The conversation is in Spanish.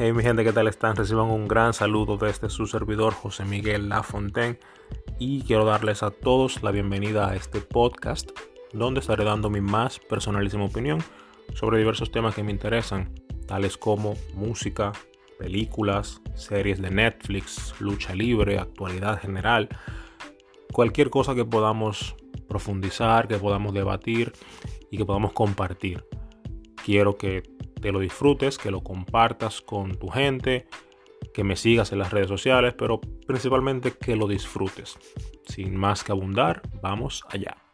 Hey mi gente, ¿qué tal están? Reciban un gran saludo desde su servidor José Miguel Lafontaine y quiero darles a todos la bienvenida a este podcast donde estaré dando mi más personalísima opinión sobre diversos temas que me interesan, tales como música, películas, series de Netflix, lucha libre, actualidad general, cualquier cosa que podamos profundizar, que podamos debatir y que podamos compartir. Quiero que te lo disfrutes, que lo compartas con tu gente, que me sigas en las redes sociales, pero principalmente que lo disfrutes. Sin más que abundar, vamos allá.